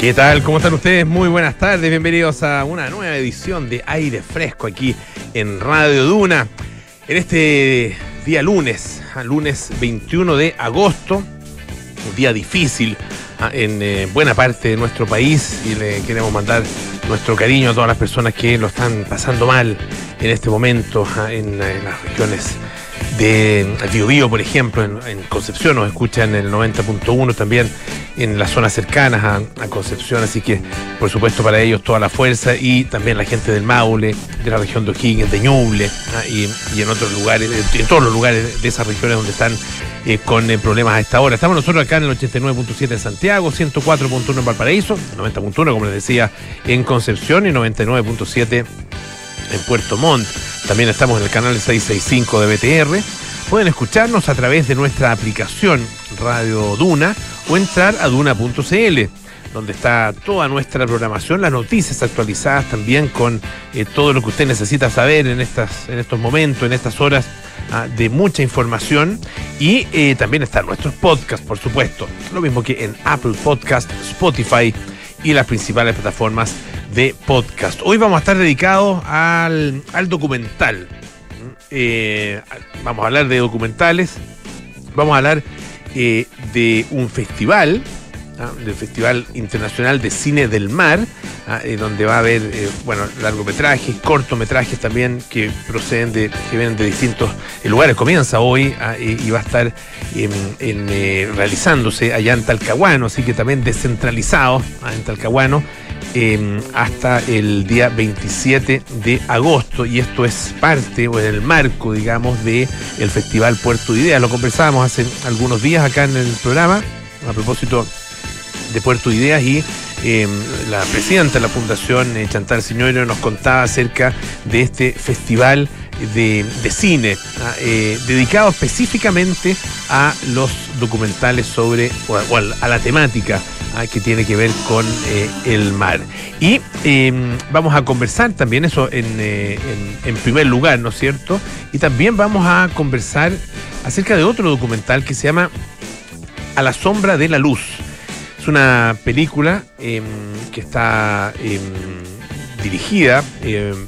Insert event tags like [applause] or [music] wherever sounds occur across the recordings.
¿Qué tal? ¿Cómo están ustedes? Muy buenas tardes, bienvenidos a una nueva edición de Aire Fresco aquí en Radio Duna. En este día lunes, lunes 21 de agosto, un día difícil ah, en eh, buena parte de nuestro país y le queremos mandar nuestro cariño a todas las personas que lo están pasando mal en este momento ah, en, en las regiones de Biobío, por ejemplo, en, Concepción, nos escuchan el 90.1 también en las zonas cercanas a, Concepción, así que por supuesto para ellos toda la fuerza y también la gente del Maule, de la región de O'Higgins, de Ñuble y, en otros lugares, en todos los lugares de esas regiones donde están eh, con eh, problemas a esta hora. Estamos nosotros acá en el 89.7 en Santiago, 104.1 en Valparaíso, 90.1 como les decía en Concepción y 99.7 en Puerto Montt. También estamos en el canal 665 de BTR. Pueden escucharnos a través de nuestra aplicación Radio Duna o entrar a duna.cl donde está toda nuestra programación, las noticias actualizadas también con eh, todo lo que usted necesita saber en, estas, en estos momentos, en estas horas ah, de mucha información. Y eh, también están nuestros podcasts, por supuesto. Lo mismo que en Apple Podcast, Spotify y las principales plataformas de podcast. Hoy vamos a estar dedicados al, documental. Eh, vamos a hablar de documentales, vamos a hablar eh, de un festival, ¿ah? del Festival Internacional de Cine del Mar, ¿ah? eh, donde va a haber bueno, largometrajes, cortometrajes también que proceden de, que vienen de distintos lugares. Comienza hoy ¿ah? y va a estar en, realizándose allá en Talcahuano, así que también descentralizado en Talcahuano Em, hasta el día 27 de agosto y esto es parte o en el marco, digamos, de Festival Puerto de Ideas. Lo conversábamos hace algunos días acá en el programa a propósito de Puerto Ideas y em, la presidenta de la Fundación eh, Chantal Signore nos contaba acerca de este festival de, cine ¿ah? eh, dedicado específicamente a los documentales sobre o a la temática Ah, que tiene que ver con eh, el mar. Y em, vamos a conversar también eso eh, en, primer lugar, ¿no es cierto? Y también vamos a conversar acerca de otro documental que se llama A la sombra de la luz. Es una película em, que está em, dirigida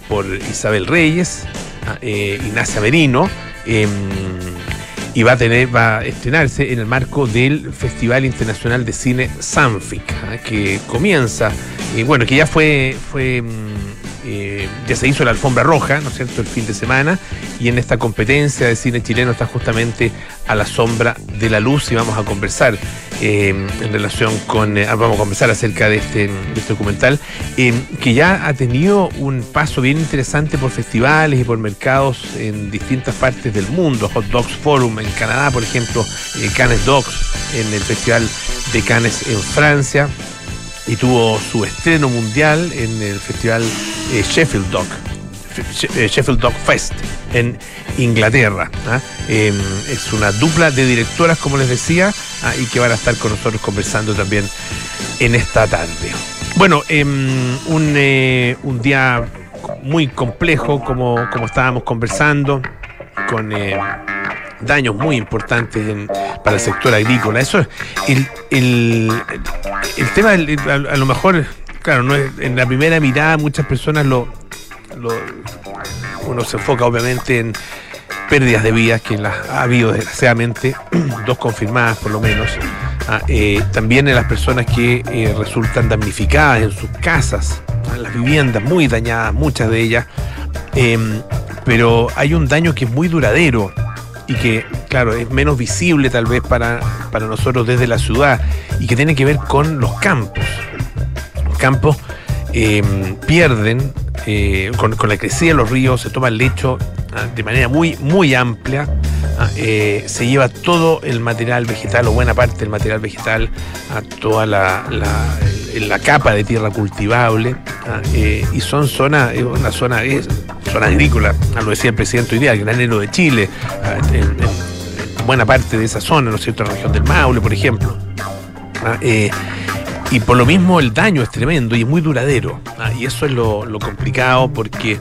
por Isabel Reyes, ah, eh, Ignacia Merino y va a tener, va a estrenarse en el marco del Festival Internacional de Cine Sanfic, ¿ah? que comienza, y bueno, que ya fue, fue eh, ya se hizo la alfombra roja, ¿no es cierto?, el fin de semana, y en esta competencia de cine chileno está justamente a la sombra de la luz y vamos a conversar eh, en relación con, eh, vamos a conversar acerca de este, este documental, que ya ha tenido un paso bien interesante por festivales y por mercados en distintas partes del mundo, Hot Dogs Forum en Canadá, por ejemplo, Cannes Dogs en el Festival de Cannes en Francia, y tuvo su estreno mundial en el festival eh, Sheffield Dog. Eh, Sheffield Dog Fest en Inglaterra. ¿ah? Em, es una dupla de directoras, como les decía, ¿ah? y que van a estar con nosotros conversando también en esta tarde. Bueno, em, un, eh, un, día muy complejo, como, como estábamos conversando, con daños muy importantes para el sector agrícola. Eso es el, el tema, a, lo mejor, claro, no es, en la primera mirada muchas personas lo, lo, uno se enfoca obviamente en pérdidas de vidas que las ha habido desgraciadamente, [clears throat] dos confirmadas por lo menos. Ah, eh, también en las personas que eh, resultan damnificadas en sus casas, en las viviendas muy dañadas, muchas de ellas. Em, pero hay un daño que es muy duradero y que, claro, es menos visible tal vez para, para nosotros desde la ciudad y que tiene que ver con los campos. Los campos em, pierden, eh, con, la crecida de los ríos, se toma el lecho ah, de manera muy, muy amplia. Ah, eh, se lleva todo el material vegetal o buena parte del material vegetal a toda la, la, capa de tierra cultivable ah, eh, y son zonas, una zona, es, zona agrícola, lo decía el presidente hoy día, el granero de Chile, en, buena parte de esa zona, ¿no es cierto?, la región del Maule, por ejemplo. Eh, y por lo mismo el daño es tremendo y es muy duradero. y eso es lo, complicado porque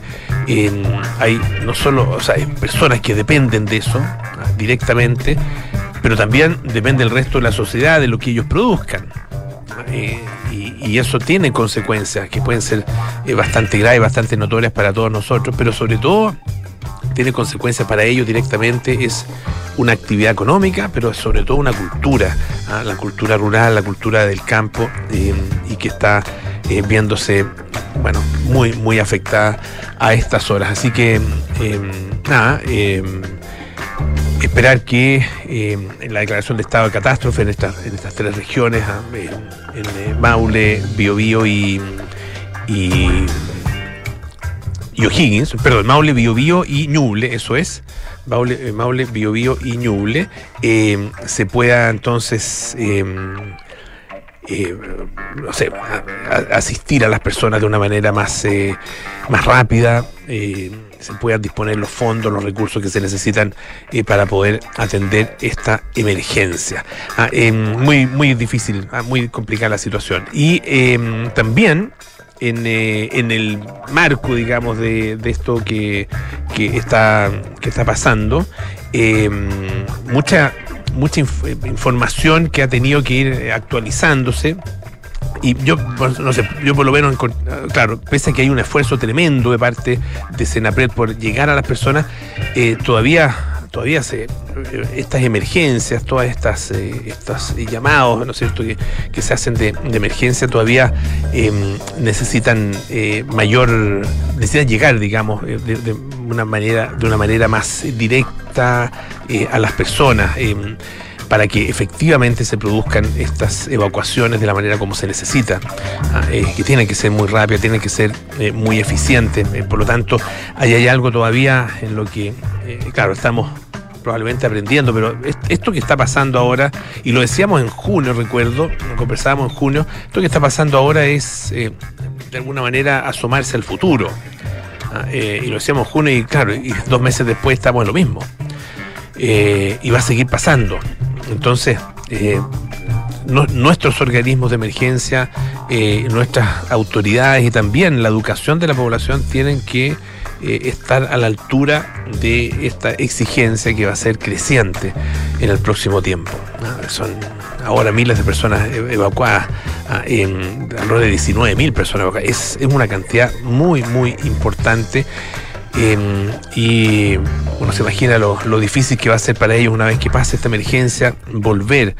hay no solo, o sea, hay personas que dependen de eso directamente, pero también depende el resto de la sociedad de lo que ellos produzcan. Y, eso tiene consecuencias que pueden ser bastante graves, bastante notorias para todos nosotros, pero sobre todo tiene consecuencias para ellos directamente, es una actividad económica, pero sobre todo una cultura, ¿ah? la cultura rural, la cultura del campo, y que está viéndose bueno, muy, muy afectada a estas horas. Así que, nada, esperar que em, en la declaración de estado de catástrofe en, estas en estas tres regiones, ah, en, eh, Maule, Biobío y, y, O'Higgins, perdón, Maule, Biobío y Ñuble, eso es, Maule, eh, Maule Biobío y Ñuble, se pueda entonces eh, sé, asistir a las personas de una manera más, eh, más rápida, eh, se puedan disponer los fondos, los recursos que se necesitan para poder atender esta emergencia. Ah, muy, muy difícil, ah, muy complicada la situación. Y también en, en, el marco, digamos, de, de esto que, que, está, que está pasando, mucha mucha información que ha tenido que ir eh, actualizándose. Y yo, no sé, yo por lo menos, claro, pese a que hay un esfuerzo tremendo de parte de Senapred por llegar a las personas, eh, todavía todavía se, eh, estas emergencias, todas estas, estos llamados, ¿no es cierto?, que, se hacen de, emergencia todavía em, necesitan mayor, necesitan llegar, digamos, de, una manera, de una manera más directa eh, a las personas em, para que efectivamente se produzcan estas evacuaciones de la manera como se necesita, ah, eh, que tienen que ser muy rápidas, tienen que ser eh, muy eficientes. por lo tanto, ahí hay algo todavía en lo que, claro, estamos probablemente aprendiendo, pero esto que está pasando ahora, y lo decíamos en junio, recuerdo, conversábamos en junio, esto que está pasando ahora es de alguna manera asomarse al futuro. Ah, y lo decíamos en junio y claro, y dos meses después estamos en lo mismo. Eh, y va a seguir pasando. Entonces, eh, nuestros organismos de emergencia, eh, nuestras autoridades y también la educación de la población tienen que estar a la altura de esta exigencia que va a ser creciente en el próximo tiempo. Son ahora miles de personas evacuadas, ah, en alrededor de 19 mil personas evacuadas. Es una cantidad muy, muy importante Em, y uno se imagina lo, difícil que va a ser para ellos una vez que pase esta emergencia volver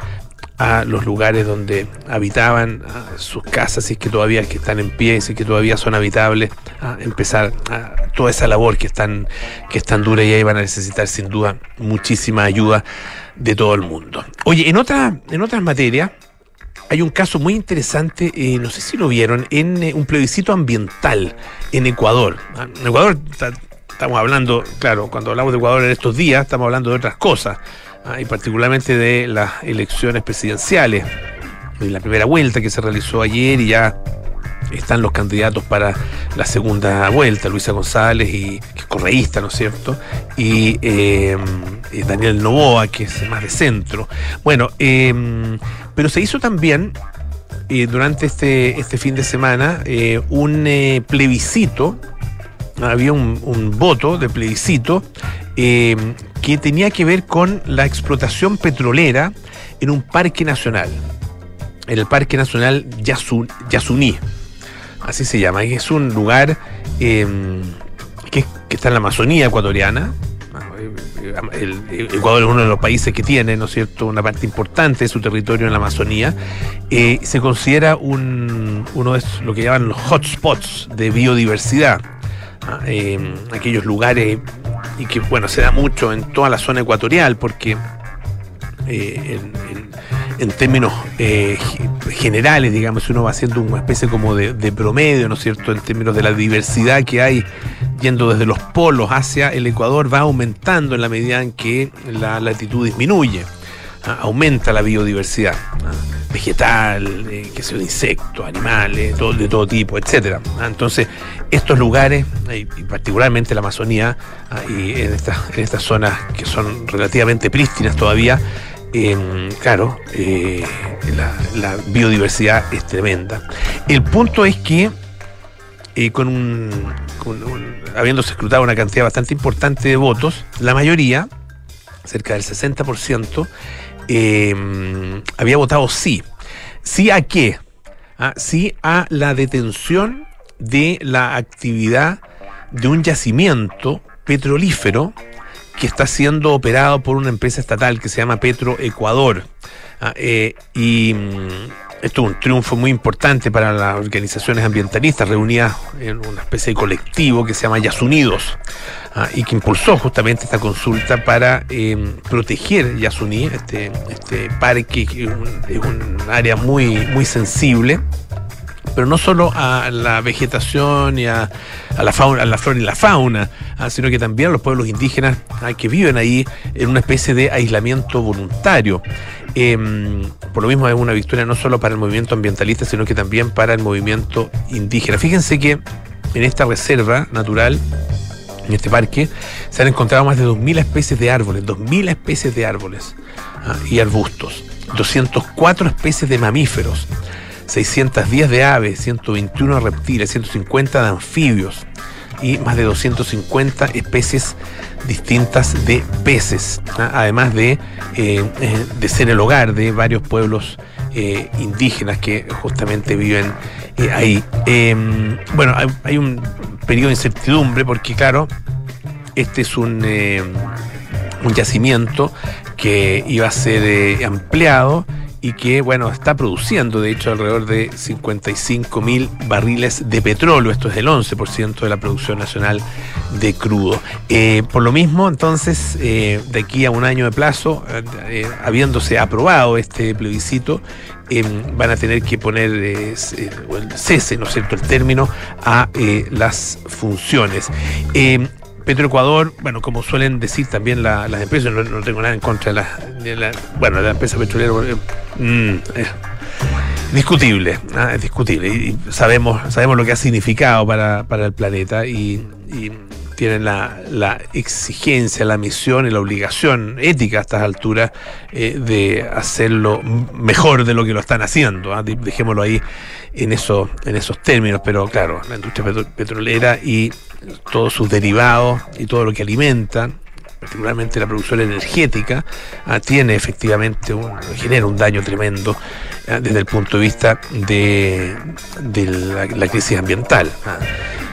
a los lugares donde habitaban, sus casas, si es que todavía que están en pie, si es que todavía son habitables, a empezar toda esa labor que es tan, que es tan dura y ahí van a necesitar sin duda muchísima ayuda de todo el mundo. Oye, en, otra, en otras materias, hay un caso muy interesante, eh, no sé si lo vieron, en eh, un plebiscito ambiental en Ecuador. Ah, en Ecuador estamos hablando, claro, cuando hablamos de Ecuador en estos días, estamos hablando de otras cosas, ah, y particularmente de las elecciones presidenciales, de la primera vuelta que se realizó ayer y ya están los candidatos para la segunda vuelta, Luisa González, y, que es correísta, ¿no es cierto? Y eh, Daniel Novoa, que es más de centro. Bueno, em, pero se hizo también eh, durante este, este fin de semana un plebiscito, había un, voto de plebiscito em, que tenía que ver con la explotación petrolera en un parque nacional, en el Parque Nacional Yasuní así se llama, es un lugar que, está en la Amazonía ecuatoriana. El, Ecuador es uno de los países que tiene, ¿no es cierto?, una parte importante de su territorio en la Amazonía. Eh, se considera un, uno de lo que llaman los hotspots de biodiversidad. ¿ah? Em, aquellos lugares y que, bueno, se da mucho en toda la zona ecuatorial porque eh, en, términos eh, generales, digamos, uno va haciendo una especie como de, promedio, ¿no es cierto?, en términos de la diversidad que hay yendo desde los polos hacia el Ecuador, va aumentando en la medida en que la latitud disminuye. ¿ah? aumenta la biodiversidad ¿ah? vegetal, eh, que sea insectos, animales, de todo tipo, etcétera. ¿ah? Entonces, estos lugares, y particularmente la Amazonía, y en estas, en estas zonas que son relativamente prístinas todavía, claro, eh, la, biodiversidad es tremenda. El punto es que eh, con, un, habiéndose escrutado una cantidad bastante importante de votos, la mayoría, cerca del 60%, eh, había votado sí. ¿Sí a qué? ¿ah? sí a la detención de la actividad de un yacimiento petrolífero que está siendo operado por una empresa estatal que se llama Petro Ecuador. ¿ah? Eh, y mm, esto es un triunfo muy importante para las organizaciones ambientalistas reunidas en una especie de colectivo que se llama Yasunidos ¿ah? y que impulsó justamente esta consulta para eh, proteger Yasuní, este, este parque, que es un, área muy, muy sensible pero no solo a la vegetación y a, la fauna, a la flora y la fauna, ah, sino que también a los pueblos indígenas ah, que viven ahí en una especie de aislamiento voluntario. Em, por lo mismo es una victoria no solo para el movimiento ambientalista, sino que también para el movimiento indígena. Fíjense que en esta reserva natural, en este parque, se han encontrado más de 2.000 especies de árboles, 2.000 especies de árboles ah, y arbustos, 204 especies de mamíferos. 610 de aves, 121 de reptiles, 150 de anfibios y más de 250 especies distintas de peces, ¿ah? además de, eh, eh, de ser el hogar de varios pueblos eh, indígenas que justamente viven ahí. Em, bueno, hay, un periodo de incertidumbre porque, claro, este es un, un yacimiento que iba a ser ampliado y que, bueno, está produciendo, de hecho, alrededor de 55 mil barriles de petróleo. Esto es el 11% de la producción nacional de crudo. Eh, por lo mismo, entonces, eh, de aquí a un año de plazo, eh, habiéndose aprobado este plebiscito, van a tener que poner el cese, ¿no es cierto?, el término a las funciones. Petroecuador, bueno, como suelen decir también las empresas, no, tengo nada en contra de la, bueno, de la empresa petrolera, mm, discutible, ¿ah? es discutible. Y sabemos, sabemos lo que ha significado para, el planeta y, tienen la, exigencia, la misión y la obligación ética a estas alturas eh, de hacerlo mejor de lo que lo están haciendo. ¿ah? Dejémoslo ahí en, eso, en esos términos, pero claro, la industria petrolera y todos sus derivados y todo lo que alimentan, particularmente la producción energética, ah, tiene efectivamente un, genera un daño tremendo ah, desde el punto de vista de, la, crisis ambiental. Ah.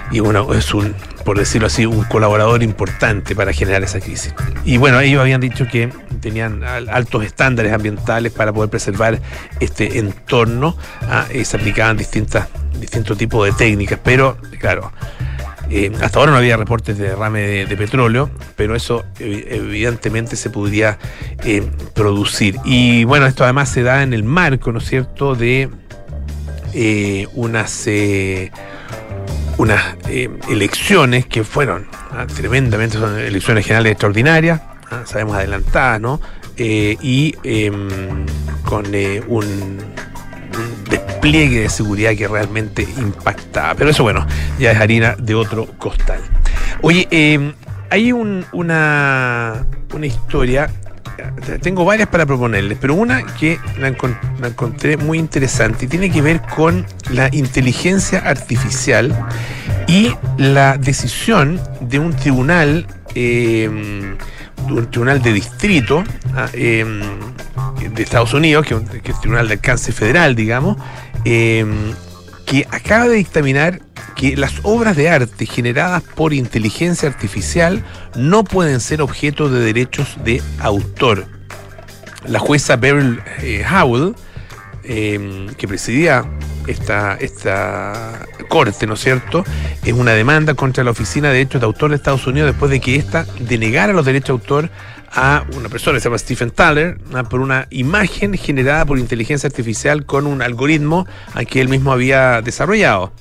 y bueno, es un, por decirlo así, un colaborador importante para generar esa crisis. Y bueno, ellos habían dicho que tenían altos estándares ambientales para poder preservar este entorno y se aplicaban distintas, distintos tipos de técnicas, pero claro, eh, hasta ahora no había reportes de derrame de, petróleo, pero eso evidentemente se podría eh, producir. Y bueno, esto además se da en el marco, ¿no es cierto?, de eh, unas, unas elecciones que fueron ah, tremendamente, son elecciones generales extraordinarias, ah, sabemos adelantadas, ¿no? y em, con un despliegue de seguridad que realmente impactaba. Pero eso, bueno, ya es harina de otro costal. Oye, em, hay una, una historia tengo varias para proponerles, pero una que la, encontré muy interesante y tiene que ver con la inteligencia artificial y la decisión de un tribunal, em, un tribunal de distrito, ah, em, de Estados Unidos, que, es el Tribunal de Alcance Federal, digamos, eh, que acaba de dictaminar que las obras de arte generadas por inteligencia artificial no pueden ser objeto de derechos de autor. La jueza Beryl eh, Howell, eh, que presidía esta, esta corte, ¿no es cierto?, es una demanda contra la Oficina de Derechos de Autor de Estados Unidos después de que ésta denegara los derechos de autor a una persona que se llama Stephen Thaler por una imagen generada por inteligencia artificial con un algoritmo a que él mismo había desarrollado.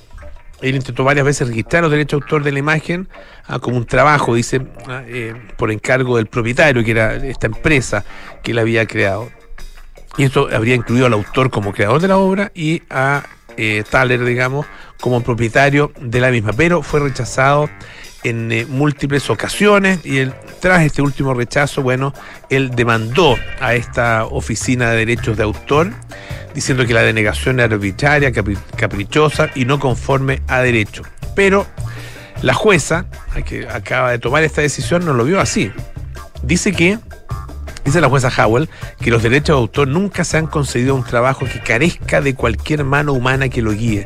Él intentó varias veces registrar los derechos de autor de la imagen ah, como un trabajo, dice, eh, por encargo del propietario, que era esta empresa que él había creado. Y esto habría incluido al autor como creador de la obra y a eh, Thaler, digamos, como propietario de la misma, pero fue rechazado en eh, múltiples ocasiones y él, tras este último rechazo, bueno, él demandó a esta oficina de derechos de autor diciendo que la denegación era arbitraria, caprichosa y no conforme a derecho. Pero la jueza, que acaba de tomar esta decisión, no lo vio así. Dice que Dice la jueza Howell que los derechos de autor nunca se han concedido a un trabajo que carezca de cualquier mano humana que lo guíe.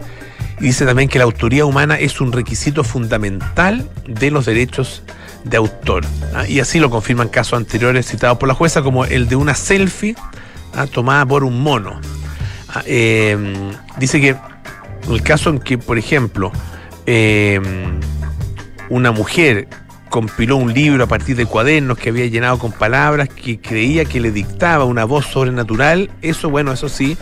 Y dice también que la autoría humana es un requisito fundamental de los derechos de autor. ¿ah? Y así lo confirman casos anteriores citados por la jueza, como el de una selfie ¿ah? tomada por un mono. Ah, eh, dice que el caso en que, por ejemplo, eh, una mujer compiló un libro a partir de cuadernos que había llenado con palabras que creía que le dictaba una voz sobrenatural, eso, bueno, eso sí,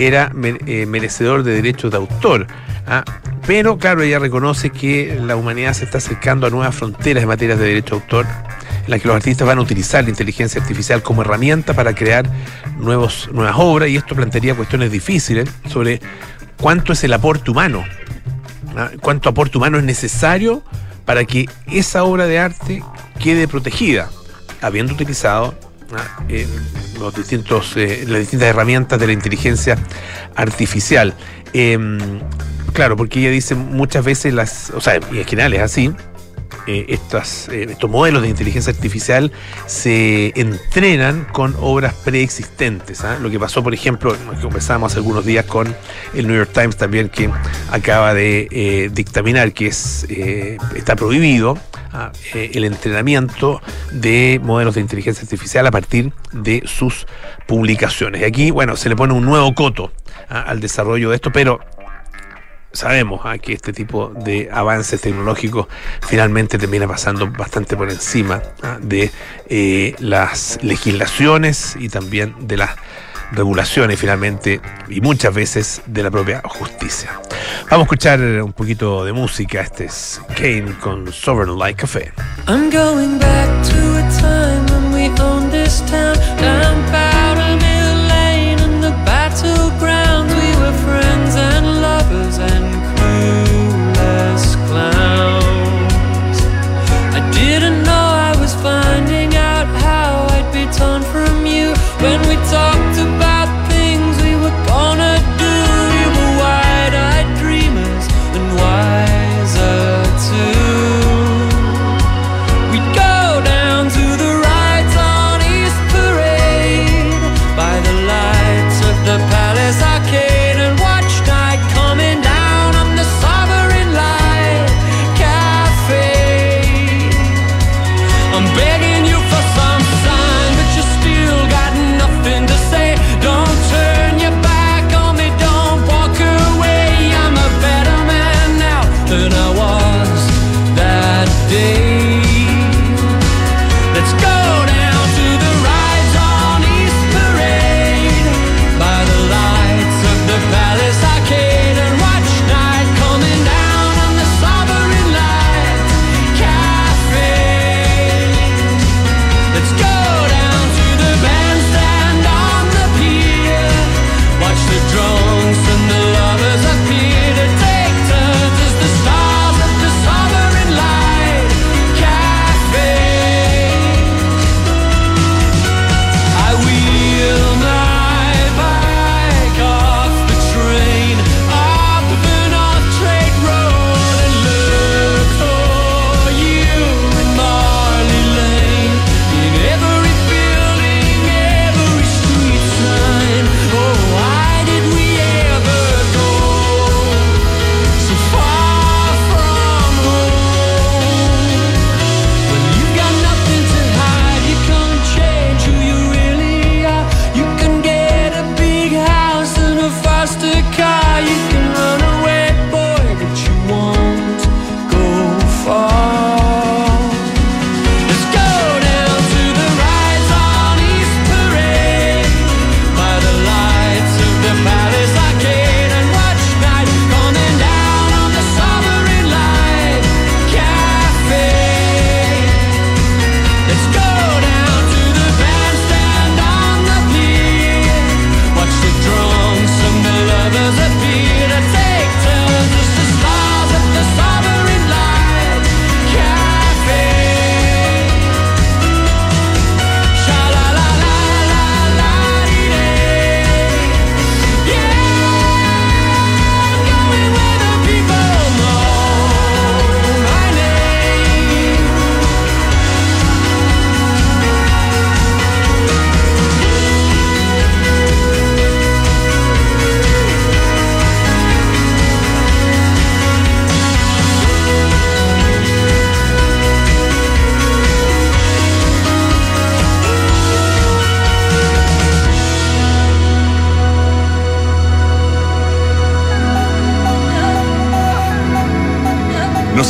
era eh, merecedor de derechos de autor. ¿ah? Pero, claro, ella reconoce que la humanidad se está acercando a nuevas fronteras en materia de derecho de autor, en las que los artistas van a utilizar la inteligencia artificial como herramienta para crear nuevos, nuevas obras, y esto plantearía cuestiones difíciles sobre cuánto es el aporte humano, ¿ah? cuánto aporte humano es necesario para que esa obra de arte quede protegida, habiendo utilizado ¿ah? los distintos, eh, las distintas herramientas de la inteligencia artificial. Em, claro, porque ella dice muchas veces las, o sea, y en general es así, eh, estas, eh, estos modelos de inteligencia artificial se entrenan con obras preexistentes. ¿ah? Lo que pasó, por ejemplo, conversábamos hace algunos días con el New York Times también, que acaba de eh, dictaminar que es, está prohibido ¿ah? el entrenamiento de modelos de inteligencia artificial a partir de sus publicaciones. Y aquí, bueno, se le pone un nuevo coto al desarrollo de esto, pero sabemos ah, que este tipo de avances tecnológicos finalmente termina pasando bastante por encima ah, de eh, las legislaciones y también de las regulaciones finalmente y muchas veces de la propia justicia. Vamos a escuchar un poquito de música. Este es Kane con Sovereign Like Café. I'm going back to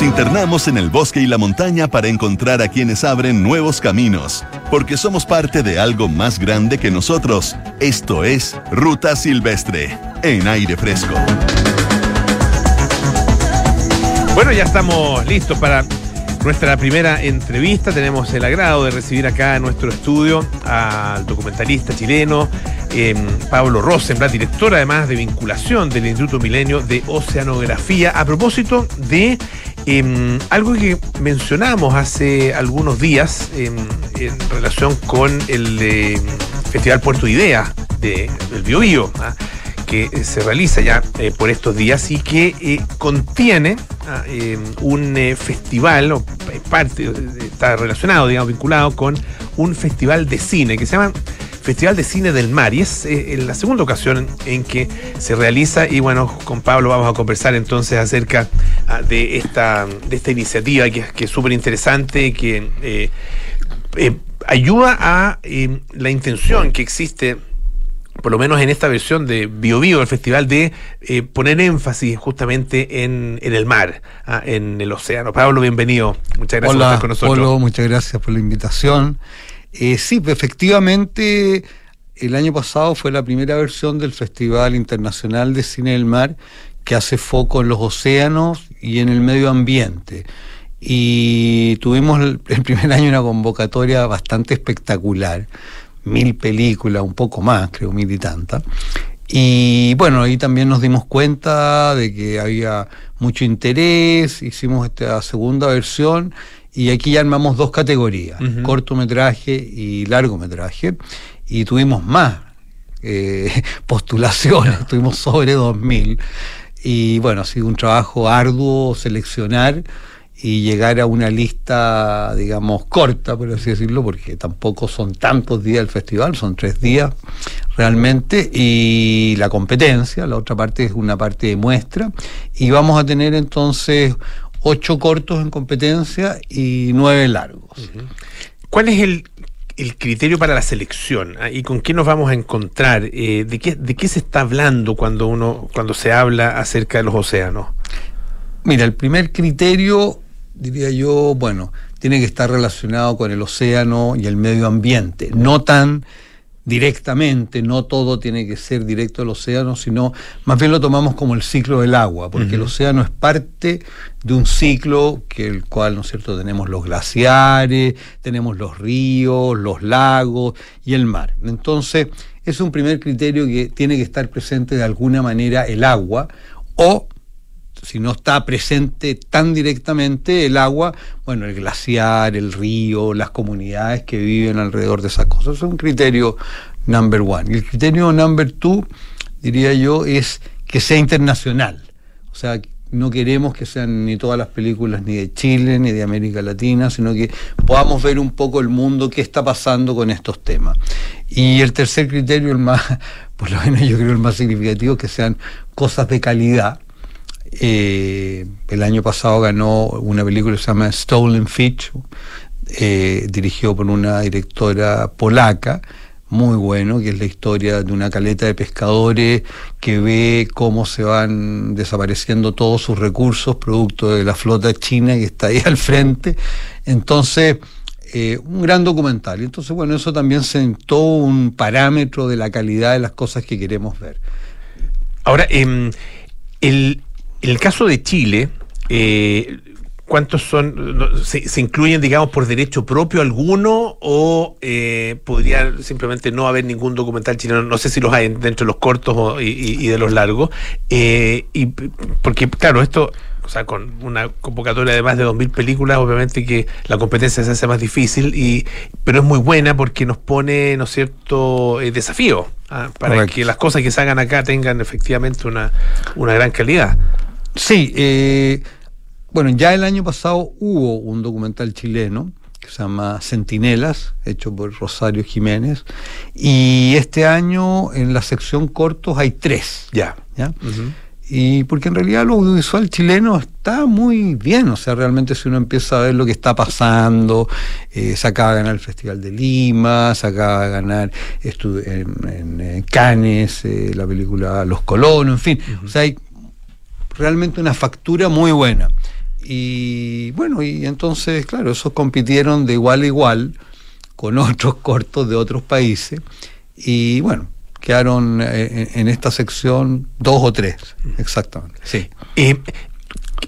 Internamos en el bosque y la montaña para encontrar a quienes abren nuevos caminos, porque somos parte de algo más grande que nosotros. Esto es Ruta Silvestre, en aire fresco. Bueno, ya estamos listos para nuestra primera entrevista. Tenemos el agrado de recibir acá en nuestro estudio al documentalista chileno eh, Pablo Rosenblatt, director además de vinculación del Instituto Milenio de Oceanografía, a propósito de em, algo que mencionamos hace algunos días em, en relación con el em, Festival Puerto Idea de, del Biobío. ¿ah? que se realiza ya eh, por estos días y que eh, contiene ah, eh, un festival, o parte, está relacionado, digamos, vinculado con un festival de cine que se llama Festival de Cine del Mar y es la segunda ocasión en, que se realiza y bueno, con Pablo vamos a conversar entonces acerca ah, de, esta, de esta iniciativa que, que es súper interesante, que ayuda a la intención que existe por lo menos en esta versión de Bio Bio, el festival, de eh, poner énfasis justamente en, el mar, ah, en el océano. Pablo, bienvenido. Muchas gracias por estar con nosotros. Hola, muchas gracias por la invitación. Eh, sí, pues, efectivamente, el año pasado fue la primera versión del Festival Internacional de Cine del Mar que hace foco en los océanos y en el medio ambiente. Y tuvimos el primer año una convocatoria bastante espectacular mil películas, un poco más, creo, mil y tanta. Y bueno, ahí también nos dimos cuenta de que había mucho interés, hicimos esta segunda versión y aquí ya armamos dos categorías, cortometraje y largometraje, y tuvimos más eh, [laughs] postulaciones, tuvimos sobre 2.000. Y bueno, ha sido un trabajo arduo seleccionar y llegar a una lista, digamos, corta, por así decirlo, porque tampoco son tantos días el festival, son tres días realmente, y la competencia, la otra parte es una parte de muestra, y vamos a tener entonces ocho cortos en competencia y nueve largos. ¿Cuál es el, criterio para la selección? Ah, ¿Y con qué nos vamos a encontrar? Eh, ¿de, qué, ¿De qué se está hablando cuando, uno, cuando se habla acerca de los océanos? Mira, el primer criterio diría yo, bueno, tiene que estar relacionado con el océano y el medio ambiente, no tan directamente, no todo tiene que ser directo al océano, sino más bien lo tomamos como el ciclo del agua, porque el océano es parte de un ciclo que el cual, ¿no es cierto?, tenemos los glaciares, tenemos los ríos, los lagos y el mar. Entonces, es un primer criterio que tiene que estar presente de alguna manera el agua o si no está presente tan directamente el agua, bueno, el glaciar, el río, las comunidades que viven alrededor de esas cosas. Es un criterio number one. Y el criterio number two, diría yo, es que sea internacional. O sea, no queremos que sean ni todas las películas ni de Chile ni de América Latina, sino que podamos ver un poco el mundo, qué está pasando con estos temas. Y el tercer criterio, el más, [laughs] por lo menos yo creo el más significativo, que sean cosas de calidad eh, el año pasado ganó una película que se llama Stolen Fish, eh, dirigido por una directora polaca, muy bueno, que es la historia de una caleta de pescadores que ve cómo se van desapareciendo todos sus recursos producto de la flota china que está ahí al frente. Entonces, eh, un gran documental. Entonces, bueno, eso también sentó un parámetro de la calidad de las cosas que queremos ver. Ahora, eh, el, en el caso de Chile, eh, ¿cuántos son? Se, incluyen, digamos, por derecho propio alguno o eh, podría simplemente no haber ningún documental chileno? No sé si los hay dentro de los cortos y, de los largos. Eh, y porque, claro, esto o sea, con una convocatoria de más de 2.000 películas, obviamente que la competencia se hace más difícil, y, pero es muy buena porque nos pone, ¿no es cierto?, eh, desafío ¿ah? para que las cosas que se hagan acá tengan efectivamente una, una gran calidad. Sí, eh, bueno, ya el año pasado hubo un documental chileno que se llama Centinelas, hecho por Rosario Jiménez, y este año en la sección cortos hay tres. Ya. ¿ya? Y porque en realidad lo audiovisual chileno está muy bien, o sea, realmente si uno empieza a ver lo que está pasando, eh, se acaba de ganar el Festival de Lima, se acaba de ganar en, en, Cannes eh, la película Los Colonos, en fin, o sea, hay realmente una factura muy buena. y bueno, y entonces, claro, esos compitieron de igual a igual con [laughs] otros cortos de otros países y bueno, quedaron eh, en, esta sección dos o tres, exactamente. Sí. Eh,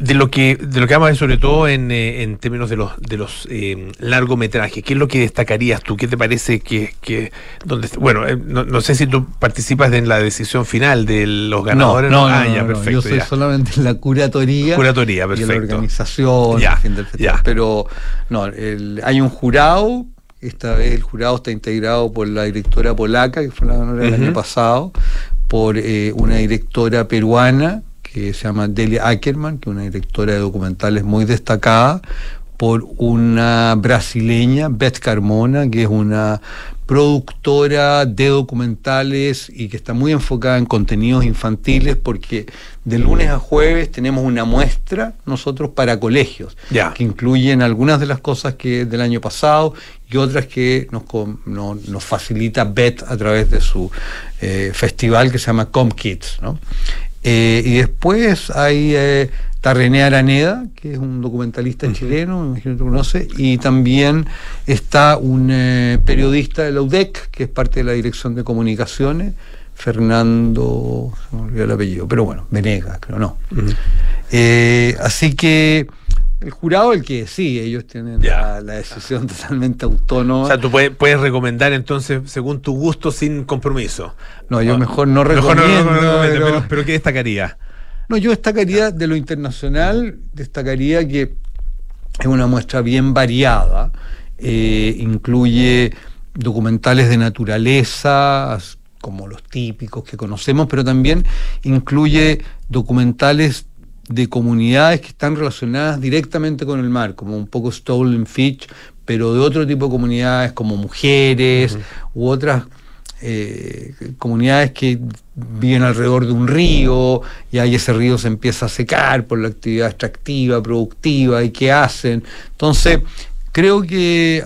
de lo que de lo que vamos a ver sobre todo en, eh, en términos de los de los eh, largometrajes qué es lo que destacarías tú qué te parece que, que donde bueno no, sé si tú participas en la decisión final de los ganadores no, no, ah, ya, perfecto, yo soy solamente en la curatoría curatoría perfecto y la organización ya, pero no hay un jurado esta vez el jurado está integrado por la directora polaca, que fue la ganadora del año pasado, por eh, una directora peruana, que se llama Delia Ackerman, que es una directora de documentales muy destacada, por una brasileña, Beth Carmona, que es una productora de documentales y que está muy enfocada en contenidos infantiles porque de lunes a jueves tenemos una muestra nosotros para colegios que incluyen algunas de las cosas que del año pasado y otras que nos, nos facilita Beth a través de su eh, festival que se llama Com Kids. Eh, y después hay eh, está René Araneda, que es un documentalista chileno, me imagino que lo conoce, y también está un eh, periodista de la UDEC, que es parte de la Dirección de Comunicaciones, Fernando, se me olvidó el apellido, pero bueno, Venegas, creo, no. Eh, así que el jurado el que sí, ellos tienen la, decisión totalmente autónoma. O sea, tú puedes, puedes, recomendar entonces según tu gusto sin compromiso. No, yo mejor no recomiendo. Mejor no, pero, pero, ¿qué destacaría? No, yo destacaría de lo internacional, destacaría que es una muestra bien variada, eh, incluye documentales de naturaleza, como los típicos que conocemos, pero también incluye documentales de comunidades que están relacionadas directamente con el mar, como un poco Stolen Fish, pero de otro tipo de comunidades como mujeres u otras eh, comunidades que viven alrededor de un río y ahí ese río se empieza a secar por la actividad extractiva, productiva y qué hacen. Entonces, creo que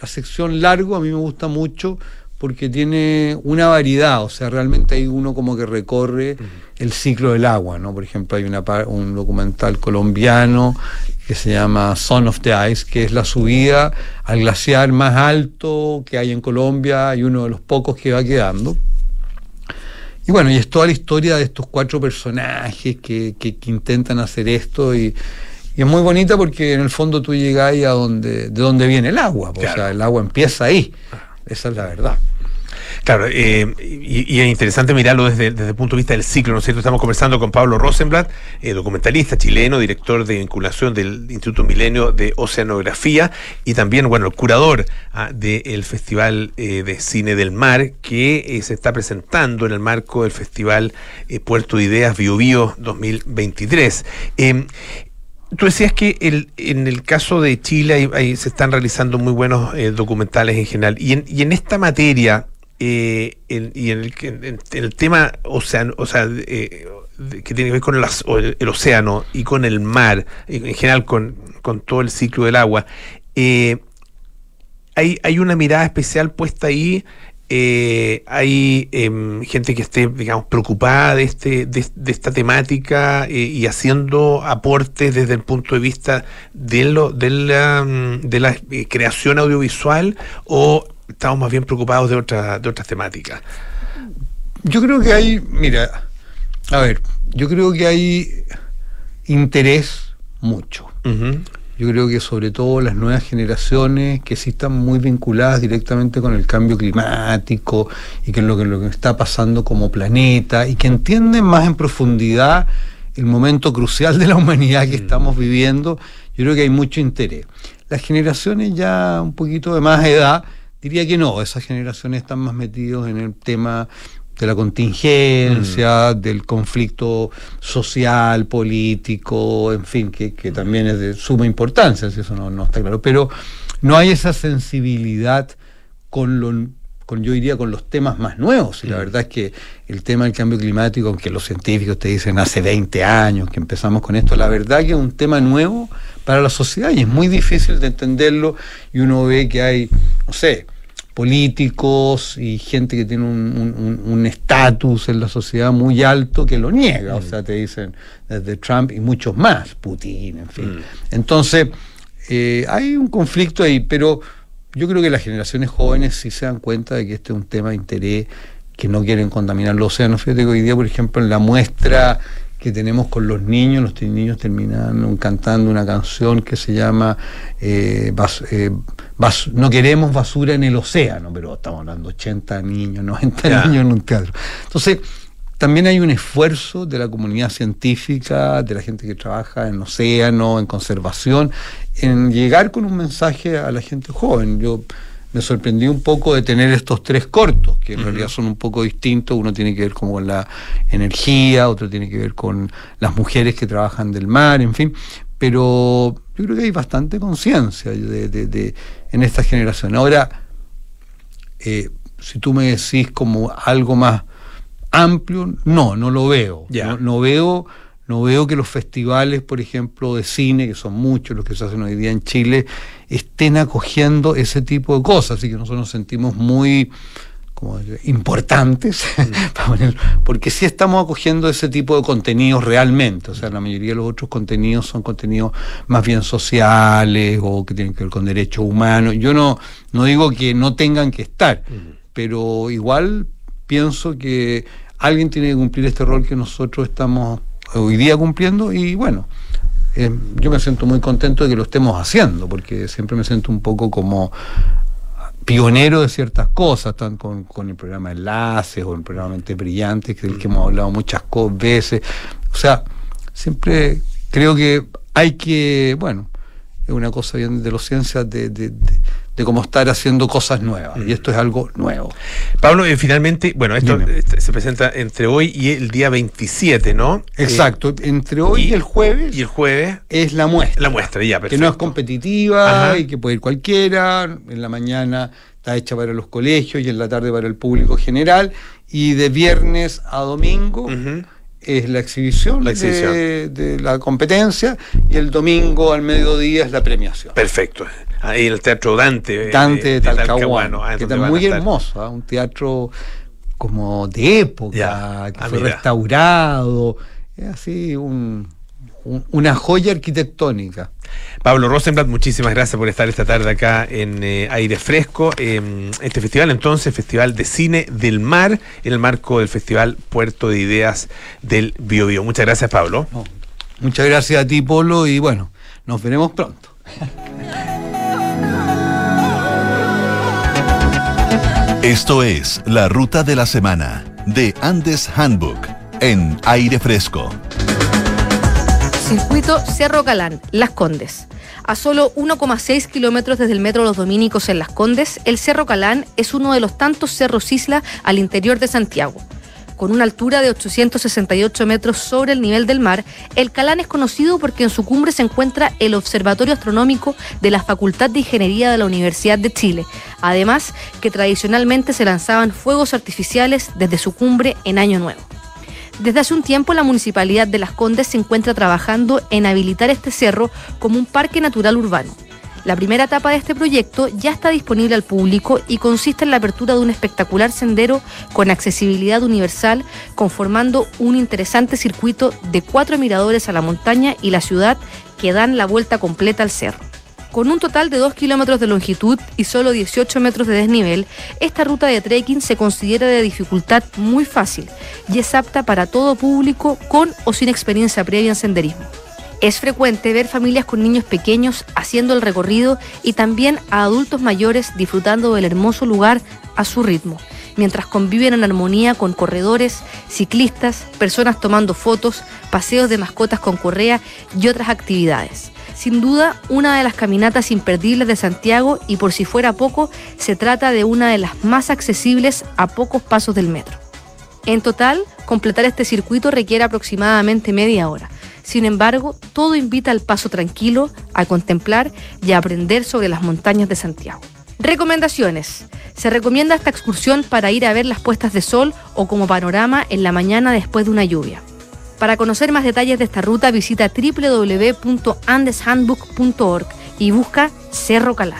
la sección largo a mí me gusta mucho porque tiene una variedad, o sea, realmente hay uno como que recorre el ciclo del agua, ¿no? Por ejemplo, hay una, un documental colombiano que se llama Son of the Ice, que es la subida al glaciar más alto que hay en Colombia y uno de los pocos que va quedando. Y bueno, y es toda la historia de estos cuatro personajes que, que, intentan hacer esto y, y, es muy bonita porque en el fondo tú llegas a donde, de donde viene el agua, o sea, el agua empieza ahí, esa es la verdad. Claro, eh, y, es interesante mirarlo desde, el punto de vista del ciclo, ¿no es cierto? Estamos conversando con Pablo Rosenblatt, eh, documentalista chileno, director de vinculación del Instituto Milenio de Oceanografía y también, bueno, el curador ah, del Festival eh, de Cine del Mar que se está presentando en el marco del Festival Puerto de Ideas Bio Bio 2023. Tú decías que el, en el caso de Chile ahí, se están realizando muy buenos documentales en general. Y en, y en esta materia, eh, y en el, el, tema o sea, eh, que tiene que ver con el, océano y con el mar, en general con, todo el ciclo del agua, eh, hay, hay una mirada especial puesta ahí. Hay em, gente que esté, digamos, preocupada de, este, de, esta temática y haciendo aportes desde el punto de vista de, lo, de, la, de la creación audiovisual o estamos más bien preocupados de, otra, de otras temáticas. Yo creo que hay, mira, a ver, yo creo que hay interés mucho. Yo creo que sobre todo las nuevas generaciones que sí están muy vinculadas directamente con el cambio climático y con lo que, lo que está pasando como planeta y que entienden más en profundidad el momento crucial de la humanidad que estamos viviendo, yo creo que hay mucho interés. Las generaciones ya un poquito de más edad Diría que no, esas generaciones están más metidos en el tema de la contingencia, mm. del conflicto social, político, en fin, que, también es de suma importancia, si eso no, está claro. Pero no hay esa sensibilidad con lo con yo diría con los temas más nuevos. Y la mm. verdad es que el tema del cambio climático, aunque los científicos te dicen hace 20 años que empezamos con esto, la verdad que es un tema nuevo para la sociedad y es muy difícil de entenderlo y uno ve que hay, no sé, políticos y gente que tiene un estatus en la sociedad muy alto que lo niega. O mm. sea, te dicen desde Trump y muchos más, Putin, en fin. Mm. Entonces, eh, hay un conflicto ahí, pero yo creo que las generaciones jóvenes sí se dan cuenta de que este es un tema de interés, que no quieren contaminar los océanos. Fíjate que hoy día, por ejemplo, en la muestra que tenemos con los niños, los niños terminan cantando una canción que se llama eh, eh, No queremos basura en el océano, pero estamos hablando 80 niños, 90 niños en un teatro. Entonces, también hay un esfuerzo de la comunidad científica, de la gente que trabaja en océano, en conservación, en llegar con un mensaje a la gente joven. Yo me sorprendí un poco de tener estos tres cortos, que en realidad son un poco distintos. Uno tiene que ver como con la energía, otro tiene que ver con las mujeres que trabajan del mar, en fin. Pero yo creo que hay bastante conciencia de, en esta generación. Ahora, eh, si tú me decís como algo más amplio, no, no lo veo. no veo no veo que los festivales, por ejemplo, de cine, que son muchos los que se hacen hoy día en Chile, estén acogiendo ese tipo de cosas. Así que nosotros nos sentimos muy como importantes, [laughs] porque sí estamos acogiendo ese tipo de contenidos realmente. O sea, la mayoría de los otros contenidos son contenidos más bien sociales o que tienen que ver con derechos humanos. Yo no, no digo que no tengan que estar, pero igual pienso que alguien tiene que cumplir este rol que nosotros estamos hoy día cumpliendo y bueno, eh, yo me siento muy contento de que lo estemos haciendo, porque siempre me siento un poco como pionero de ciertas cosas, tanto con, el programa Enlaces o el programa Mente Brillante, que del que hemos hablado muchas veces. O sea, siempre creo que hay que, bueno, es una cosa bien de los ciencias de, de cómo estar haciendo cosas nuevas. Y esto es algo nuevo. Pablo, eh, finalmente, bueno, esto este, se presenta entre hoy y el día 27, ¿no? Exacto, entre hoy y, el jueves. Y el jueves. Es la muestra. La muestra, ya, perfecto. Que no es competitiva y que puede ir cualquiera. En la mañana está hecha para los colegios y en la tarde para el público general. Y de viernes a domingo. Es la exhibición, De, la competencia y el domingo al mediodía es la premiación. Perfecto ahí el Teatro Dante. Eh, Dante de, Talcahuano. Ah, que está muy hermoso, ¿ah? un teatro como de época, que ah, fue restaurado, es así una joya arquitectónica. Pablo Rosenblatt, muchísimas gracias por estar esta tarde acá en eh, Aire Fresco. Em, este festival, entonces, Festival de Cine del Mar, en el marco del Festival Puerto de Ideas del Biobío. Muchas gracias, Pablo. muchas gracias a ti, Polo, y bueno, nos veremos pronto. Esto es la ruta de la semana de Andes Handbook en aire fresco. Circuito Cerro Calán, Las Condes. A solo 1,6 kilómetros desde el Metro Los Dominicos en Las Condes, el Cerro Calán es uno de los tantos cerros isla al interior de Santiago. Con una altura de 868 metros sobre el nivel del mar, el Calán es conocido porque en su cumbre se encuentra el Observatorio Astronómico de la Facultad de Ingeniería de la Universidad de Chile. Además, que tradicionalmente se lanzaban fuegos artificiales desde su cumbre en Año Nuevo. Desde hace un tiempo la Municipalidad de Las Condes se encuentra trabajando en habilitar este cerro como un parque natural urbano. La primera etapa de este proyecto ya está disponible al público y consiste en la apertura de un espectacular sendero con accesibilidad universal, conformando un interesante circuito de cuatro miradores a la montaña y la ciudad que dan la vuelta completa al cerro. Con un total de 2 kilómetros de longitud y solo 18 metros de desnivel, esta ruta de trekking se considera de dificultad muy fácil y es apta para todo público con o sin experiencia previa en senderismo. Es frecuente ver familias con niños pequeños haciendo el recorrido y también a adultos mayores disfrutando del hermoso lugar a su ritmo, mientras conviven en armonía con corredores, ciclistas, personas tomando fotos, paseos de mascotas con correa y otras actividades. Sin duda, una de las caminatas imperdibles de Santiago y por si fuera poco, se trata de una de las más accesibles a pocos pasos del metro. En total, completar este circuito requiere aproximadamente media hora sin embargo, todo invita al paso tranquilo, a contemplar y a aprender sobre las montañas de Santiago. Recomendaciones. Se recomienda esta excursión para ir a ver las puestas de sol o como panorama en la mañana después de una lluvia. Para conocer más detalles de esta ruta, visita www.andeshandbook.org y busca Cerro Calá.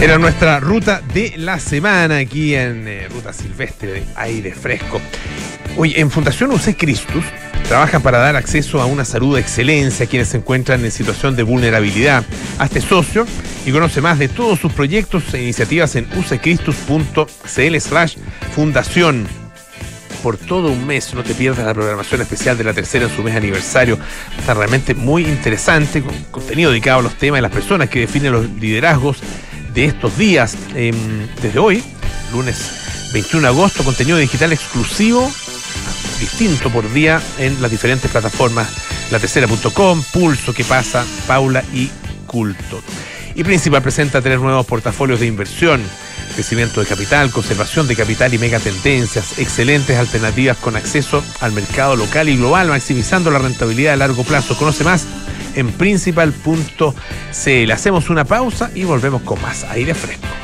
Era nuestra ruta de la semana aquí en eh, Ruta Silvestre de Aire Fresco. Oye, en Fundación UC Cristus trabajan para dar acceso a una salud de excelencia a quienes se encuentran en situación de vulnerabilidad. A este socio y conoce más de todos sus proyectos e iniciativas en ucchristus.cl slash fundación por todo un mes. No te pierdas la programación especial de la tercera en su mes aniversario. Está realmente muy interesante, con contenido dedicado a los temas y las personas que definen los liderazgos de estos días. Em, desde hoy, lunes 21 de agosto, contenido digital exclusivo, distinto por día en las diferentes plataformas, la tercera.com, Pulso, que pasa, Paula y Culto. Y Principal presenta tres nuevos portafolios de inversión crecimiento de capital, conservación de capital y megatendencias, excelentes alternativas con acceso al mercado local y global, maximizando la rentabilidad a largo plazo. Conoce más en principal.cl. Hacemos una pausa y volvemos con más aire fresco.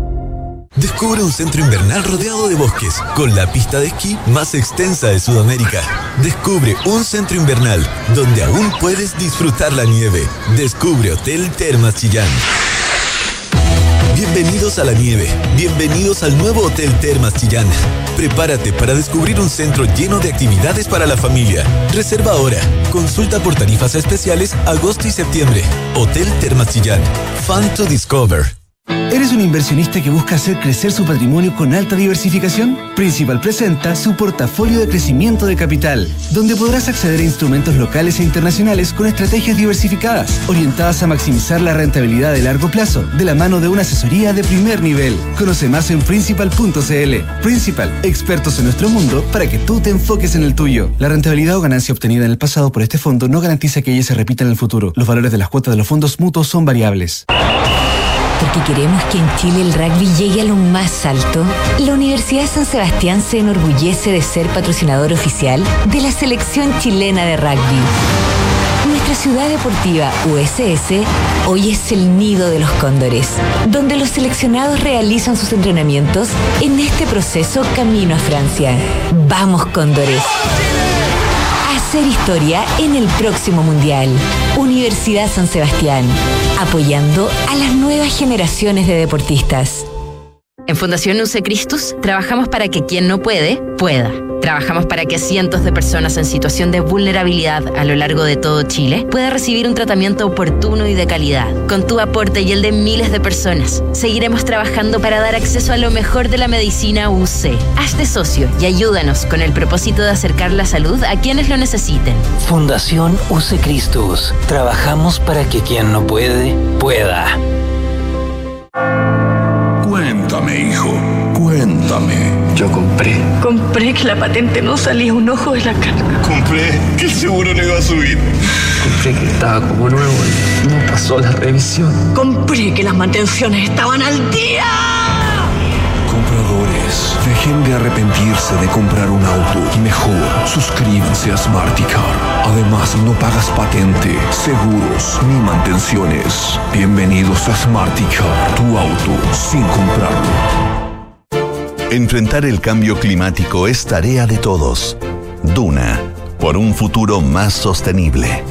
Descubre un centro invernal rodeado de bosques, con la pista de esquí más extensa de Sudamérica. Descubre un centro invernal donde aún puedes disfrutar la nieve. Descubre Hotel Termas Chillán. Bienvenidos a la nieve, bienvenidos al nuevo Hotel Termas Chillán. Prepárate para descubrir un centro lleno de actividades para la familia. Reserva ahora. Consulta por tarifas especiales agosto y septiembre. Hotel Termas Chillán. Fun to Discover. ¿Eres un inversionista que busca hacer crecer su patrimonio con alta diversificación? Principal presenta su portafolio de crecimiento de capital, donde podrás acceder a instrumentos locales e internacionales con estrategias diversificadas, orientadas a maximizar la rentabilidad de largo plazo, de la mano de una asesoría de primer nivel. Conoce más en principal.cl. Principal, expertos en nuestro mundo para que tú te enfoques en el tuyo. La rentabilidad o ganancia obtenida en el pasado por este fondo no garantiza que ella se repita en el futuro. Los valores de las cuotas de los fondos mutuos son variables. Porque queremos que en Chile el rugby llegue a lo más alto, la Universidad de San Sebastián se enorgullece de ser patrocinador oficial de la selección chilena de rugby. Nuestra ciudad deportiva USS hoy es el nido de los cóndores, donde los seleccionados realizan sus entrenamientos en este proceso camino a Francia. ¡Vamos, cóndores! Hacer historia en el próximo Mundial. Universidad San Sebastián, apoyando a las nuevas generaciones de deportistas. En Fundación Use Christus trabajamos para que quien no puede, pueda. Trabajamos para que cientos de personas en situación de vulnerabilidad a lo largo de todo Chile puedan recibir un tratamiento oportuno y de calidad. Con tu aporte y el de miles de personas, seguiremos trabajando para dar acceso a lo mejor de la medicina UC. Hazte socio y ayúdanos con el propósito de acercar la salud a quienes lo necesiten. Fundación UC Christus. Trabajamos para que quien no puede, pueda. Cuéntame, hijo, cuéntame. Yo compré. Compré que la patente no salía un ojo de la carga. Compré que el seguro no iba a subir. Compré que estaba como nuevo y no pasó la revisión. Compré que las mantenciones estaban al día. Dejen de arrepentirse de comprar un auto y mejor suscríbanse a Smarticar. Además, no pagas patente, seguros ni mantenciones. Bienvenidos a Smarticar, tu auto sin comprarlo. Enfrentar el cambio climático es tarea de todos. Duna, por un futuro más sostenible.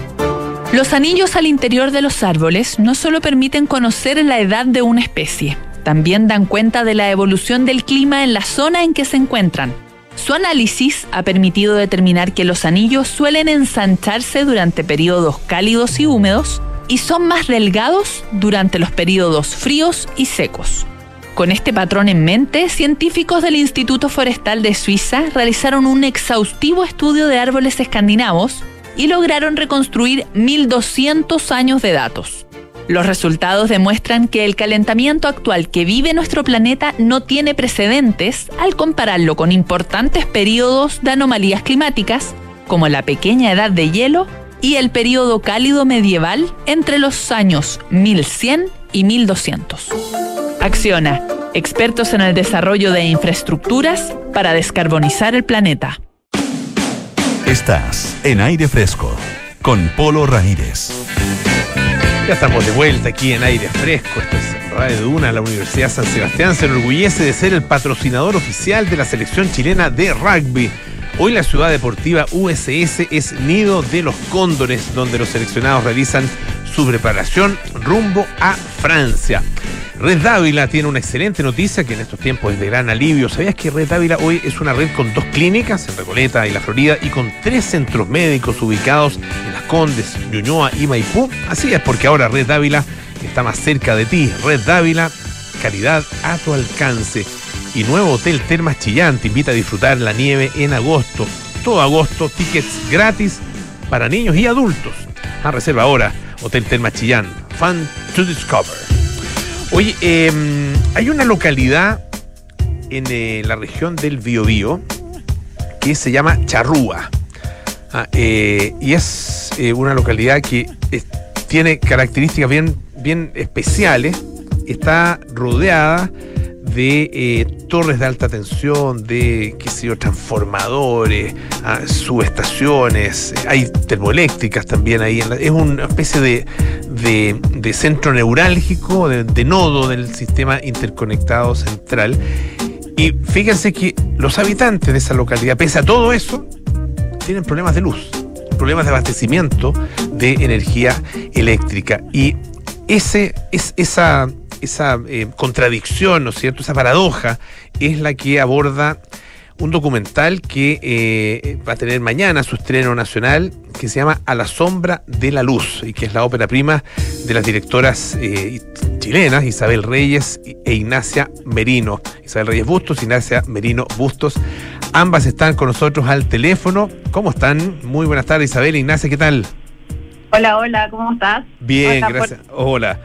Los anillos al interior de los árboles no solo permiten conocer la edad de una especie, también dan cuenta de la evolución del clima en la zona en que se encuentran. Su análisis ha permitido determinar que los anillos suelen ensancharse durante periodos cálidos y húmedos y son más delgados durante los periodos fríos y secos. Con este patrón en mente, científicos del Instituto Forestal de Suiza realizaron un exhaustivo estudio de árboles escandinavos y lograron reconstruir 1.200 años de datos. Los resultados demuestran que el calentamiento actual que vive nuestro planeta no tiene precedentes al compararlo con importantes periodos de anomalías climáticas, como la pequeña edad de hielo y el periodo cálido medieval entre los años 1100 y 1200. Acciona. expertos en el desarrollo de infraestructuras para descarbonizar el planeta. Estás en aire fresco con Polo Ramírez. Ya estamos de vuelta aquí en aire fresco. Esto es Radio Duna. La Universidad San Sebastián se enorgullece de ser el patrocinador oficial de la selección chilena de rugby. Hoy la ciudad deportiva USS es nido de los cóndores, donde los seleccionados realizan su preparación rumbo a Francia. Red Dávila tiene una excelente noticia que en estos tiempos es de gran alivio. ¿Sabías que Red Dávila hoy es una red con dos clínicas en Recoleta y La Florida y con tres centros médicos ubicados en Las Condes, Ñuñoa y Maipú? Así es porque ahora Red Dávila está más cerca de ti. Red Dávila, calidad a tu alcance. Y nuevo Hotel Termas Chillán te invita a disfrutar la nieve en agosto. Todo agosto, tickets gratis para niños y adultos. A reserva ahora, Hotel Termas Chillán. Fun to discover. Oye, em, hay una localidad en eh, la región del Biobío que se llama Charrúa. Ah, eh, y es eh, una localidad que tiene características bien, bien especiales. Está rodeada de eh, torres de alta tensión, de qué sé yo, transformadores, ah, subestaciones, hay termoeléctricas también ahí. es una especie de, de, centro neurálgico, de, nodo del sistema interconectado central. Y fíjense que los habitantes de esa localidad, pese a todo eso, tienen problemas de luz, problemas de abastecimiento de energía eléctrica. Y es, esa eh, contradicción, ¿no es cierto? Esa paradoja es la que aborda un documental que eh, va a tener mañana su estreno nacional, que se llama A la sombra de la luz, y que es la ópera prima de las directoras eh, chilenas, Isabel Reyes e Ignacia Merino. Isabel Reyes Bustos, Ignacia Merino Bustos. Ambas están con nosotros al teléfono. ¿Cómo están? Muy buenas tardes, Isabel Ignacia, ¿qué tal? Hola, hola, ¿cómo estás? Bien, gracias. Hola.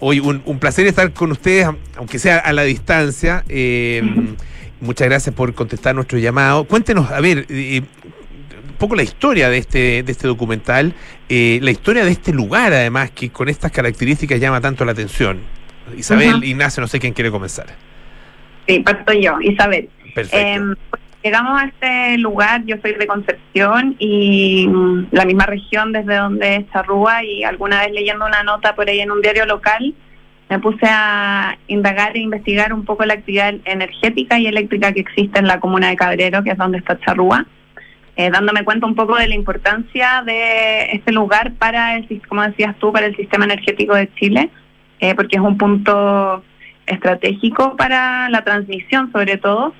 Hoy un, placer estar con ustedes, aunque sea a la distancia. Eh, [laughs] muchas gracias por contestar nuestro llamado. Cuéntenos, a ver, eh, un poco la historia de este, de este documental, eh, la historia de este lugar, además, que con estas características llama tanto la atención. Isabel, Ignacio, no sé quién quiere comenzar. Sí, parto yo, Isabel. Perfecto. Llegamos a este lugar, yo soy de Concepción y mm, la misma región desde donde es Charrúa y alguna vez leyendo una nota por ahí en un diario local me puse a indagar e investigar un poco la actividad energética y eléctrica que existe en la comuna de Cabrero, que es donde está Charrúa, eh, dándome cuenta un poco de la importancia de este lugar para, el, como decías tú, para el sistema energético de Chile, eh, porque es un punto estratégico para la transmisión sobre todo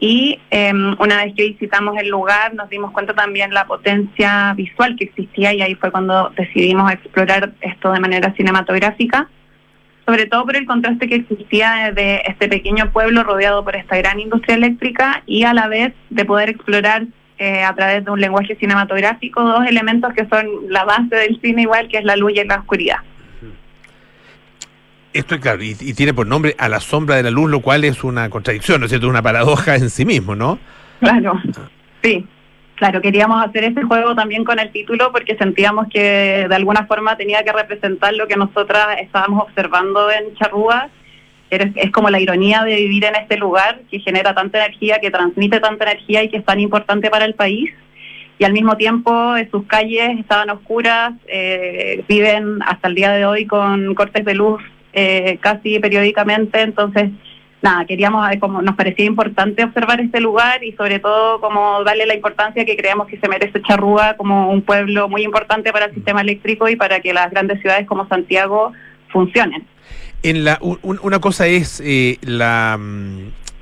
y em, una vez que visitamos el lugar nos dimos cuenta también la potencia visual que existía y ahí fue cuando decidimos explorar esto de manera cinematográfica, sobre todo por el contraste que existía de este pequeño pueblo rodeado por esta gran industria eléctrica y a la vez de poder explorar eh, a través de un lenguaje cinematográfico dos elementos que son la base del cine igual, que es la luz y la oscuridad. Esto es claro, y, tiene por nombre A la sombra de la luz, lo cual es una contradicción, ¿no es cierto? Una paradoja en sí mismo, ¿no? Claro, sí. Claro, queríamos hacer este juego también con el título porque sentíamos que de alguna forma tenía que representar lo que nosotras estábamos observando en Charrúa. Es como la ironía de vivir en este lugar que genera tanta energía, que transmite tanta energía y que es tan importante para el país y al mismo tiempo sus calles estaban oscuras, eh, viven hasta el día de hoy con cortes de luz eh, casi periódicamente, entonces nada, queríamos, eh, como nos parecía importante observar este lugar y sobre todo como darle la importancia que creemos que se merece Charrúa como un pueblo muy importante para el sistema eléctrico y para que las grandes ciudades como Santiago funcionen. En la, una cosa es eh, la,